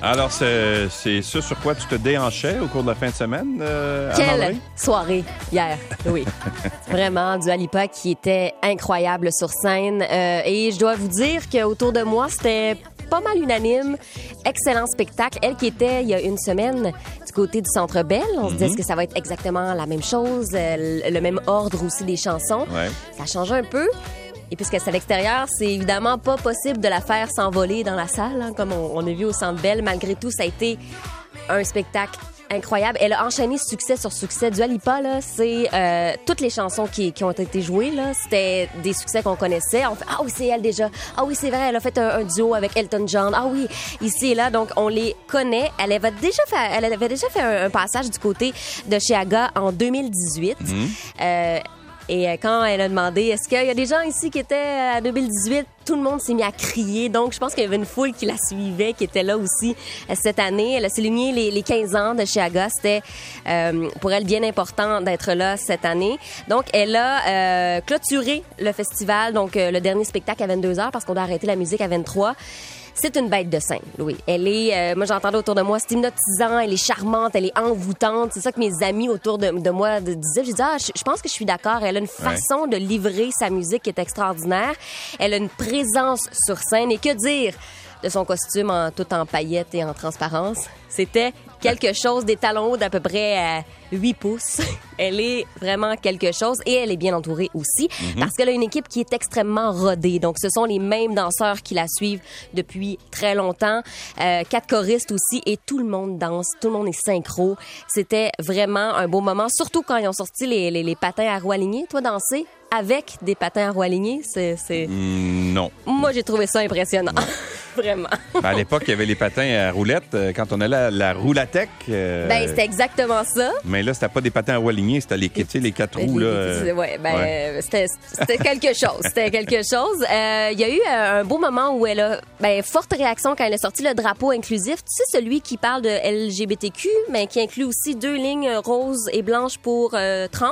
Alors, c'est ce sur quoi tu te déhanchais au cours de la fin de semaine, euh, Quelle soirée hier, oui. Vraiment, du Alipa qui était incroyable sur scène. Euh, et je dois vous dire qu'autour de moi, c'était pas mal unanime. Excellent spectacle. Elle qui était il y a une semaine du côté du Centre Bell. On se disait est-ce que ça va être exactement la même chose, euh, le le même ordre aussi des chansons. Ouais. Ça change un peu. Et puisque c'est à l'extérieur, c'est évidemment pas possible de la faire s'envoler dans la salle, hein, comme on, on a vu au Centre Bell. Malgré tout, ça a été un spectacle incroyable. Elle a enchaîné succès sur succès. Du Alipa, là, c'est euh, toutes les chansons qui, qui ont été jouées, là, c'était des succès qu'on connaissait. On fait, ah oui, c'est elle déjà. Ah oui, c'est vrai, elle a fait un, un duo avec Elton John. Ah oui, ici et là. Donc, on les connaît. Elle avait déjà fait, elle avait déjà fait un, un passage du côté de chez Aga en 2018. Euh, et euh, quand elle a demandé, est-ce qu'il y a des gens ici qui étaient euh, à 2018, tout le monde s'est mis à crier. Donc, je pense qu'il y avait une foule qui la suivait, qui était là aussi euh, cette année. Elle a souligné les, les 15 ans de chez Aga. C'était euh, pour elle bien important d'être là cette année. Donc, elle a euh, clôturé le festival, donc le dernier spectacle à 22 h parce qu'on a arrêté la musique à 23 c'est une bête de scène, Louis. Elle est, euh, moi j'entendais autour de moi, c'est hypnotisant, elle est charmante, elle est envoûtante. C'est ça que mes amis autour de, de moi disaient. Je disais, ah, je, je pense que je suis d'accord. Elle a une façon de livrer sa musique qui est extraordinaire. Elle a une présence sur scène. Et que dire de son costume en tout en paillettes et en transparence? C'était quelque chose, des talons hauts d'à peu près euh, 8 pouces. Elle est vraiment quelque chose et elle est bien entourée aussi parce qu'elle a une équipe qui est extrêmement rodée. Donc, ce sont les mêmes danseurs qui la suivent depuis très longtemps. Euh, quatre choristes aussi et tout le monde danse, tout le monde est synchro. C'était vraiment un beau moment, surtout quand ils ont sorti les, les, les patins à roues alignées. Toi, danser avec des patins à roues alignées, c'est... Hmm, non. Moi, j'ai trouvé ça impressionnant. Vraiment. Ben, à l'époque, il y avait les patins à roulettes euh, quand on allait à la roulatec. euh, Ben, c'était exactement ça. mais là, c'était pas des patins à roues alignées, c'était les, tu sais, les quatre roues. Là, euh, Ouais, ben, ouais. euh, c'était quelque chose. C'était quelque chose. Euh, Il y a eu un beau moment où elle a, ben, forte réaction quand elle a sorti le drapeau inclusif. Tu sais, celui qui parle de LGBTQ, mais qui inclut aussi deux lignes roses et blanches pour trans.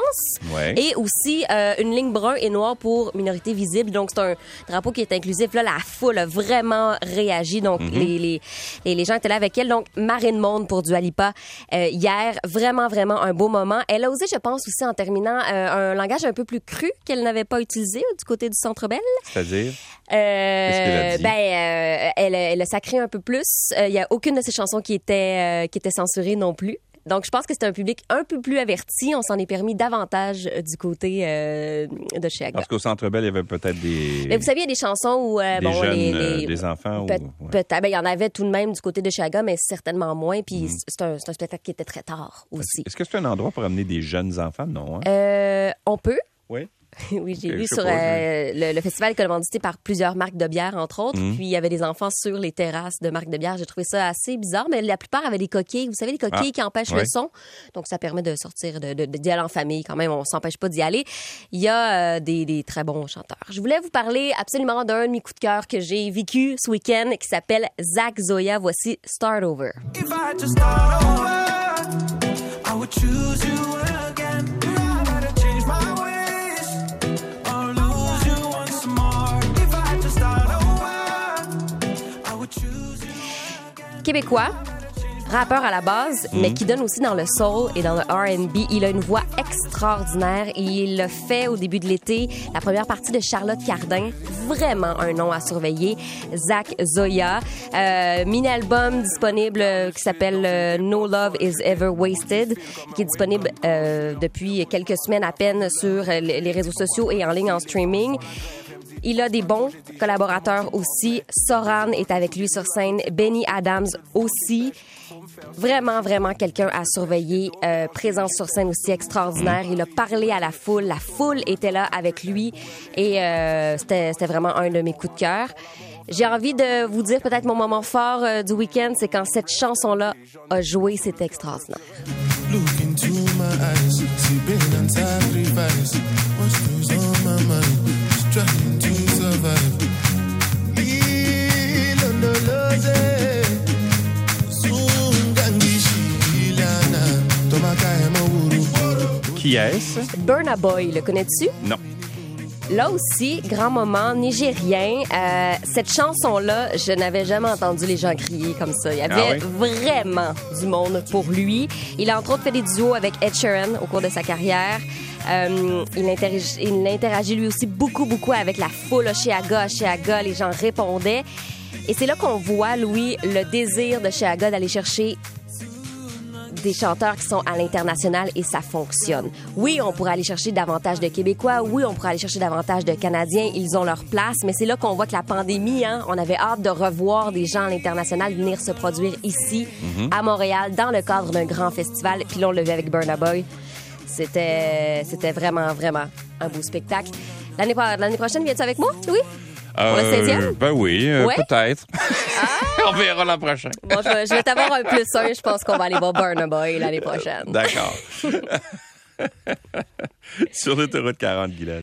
Ouais. Et aussi une ligne brun et noire pour minorité visible. Donc, c'est un drapeau qui est inclusif. Là, la foule a vraiment réagi. Donc, les, les, les, les gens étaient là avec elle. Donc, Marine Monde pour Dualipa euh, hier. Vraiment, vraiment un beau moment. Elle a osé, je pense, aussi en terminant, euh, un langage un peu plus cru qu'elle n'avait pas utilisé du côté du Centre Bell. C'est-à-dire? Euh, ben, euh, elle, elle a sacré un peu plus. Il y a aucune de ses chansons qui était qui était censurée non plus. Donc, je pense que c'est un public un peu plus averti. On s'en est permis davantage euh, du côté euh, de chez Agda. Parce qu'au Centre Bell, il y avait peut-être des, Mais vous savez, il y a des chansons où euh, des bon, jeunes, les, euh, les- des enfants. ou- ouais. peut-être. Ben, il y en avait tout de même du côté de Chiaga, mais certainement moins. Puis c'est un, c'est un spectacle qui était très tard aussi. Est-ce que c'est un endroit pour amener des jeunes enfants? Non. Hein? Euh, on peut. Oui. oui, j'ai je sais sur pas, euh, le, le festival est commandité par plusieurs marques de bière, entre autres. Mhm. Puis il y avait des enfants sur les terrasses de marques de bière. J'ai trouvé ça assez bizarre, mais la plupart avaient des coquilles. Vous savez, les coquilles Ah, qui empêchent ouais. le son. Donc ça permet de sortir, de, de- de- d'y aller en famille quand même. On s'empêche pas d'y aller. Il y a euh, des, des très bons chanteurs. Je voulais vous parler absolument d'un de mes coups de cœur que j'ai vécu ce week-end qui s'appelle Zach Zoya. Voici Start Over. If I had to start over, I would choose you again. Québécois, rappeur à la base, mais qui donne aussi dans le soul et dans le R&B. Il a une voix extraordinaire et il le fait au début de l'été. La première partie de Charlotte Cardin, vraiment un nom à surveiller. Zach Zoya, euh, mini-album disponible euh, qui s'appelle euh, No Love Is Ever Wasted, qui est disponible depuis quelques semaines à peine sur les réseaux sociaux et en ligne en streaming. Il a des bons collaborateurs aussi. Soran est avec lui sur scène. Benny Adams aussi. Vraiment, vraiment quelqu'un à surveiller. Euh, présence sur scène aussi extraordinaire. Il a parlé à la foule. La foule était là avec lui. Et euh, c'était vraiment un de mes coups de cœur. J'ai envie de vous dire peut-être mon moment fort euh, du week-end, c'est quand cette chanson-là a joué. C'était extraordinaire. On. Qui est-ce? Burna Boy, le connais-tu? Non. Là aussi, grand moment nigérien. Euh, cette chanson-là, je n'avais jamais entendu les gens crier comme ça. Il y avait Ah oui? vraiment du monde pour lui. Il a entre autres fait des duos avec Ed Sheeran au cours de sa carrière. Euh, il, interagit, il interagit lui aussi beaucoup, beaucoup avec la foule Oshéaga, Oshéaga. Les gens répondaient. Et c'est là qu'on voit, Louis, le désir de Oshéaga d'aller chercher des chanteurs qui sont à l'international et ça fonctionne. Oui, on pourrait aller chercher davantage de Québécois. Oui, on pourrait aller chercher davantage de Canadiens. Ils ont leur place. Mais c'est là qu'on voit que la pandémie, hein, on avait hâte de revoir des gens à l'international venir se produire ici, à Montréal, dans le cadre d'un grand festival. Puis là, on le vit avec Burna Boy. C'était, c'était vraiment, vraiment un beau spectacle. L'année, l'année prochaine, viens-tu avec moi, Louis? Pour le Euh, 16e? ben oui, euh, Ouais? Ah! peut-être. On verra l'an prochain. Bon, je vais, je vais t'avoir un plus un. Je pense qu'on va aller voir Burna Boy l'année prochaine. D'accord. Sur l'autoroute 40, Guylaine.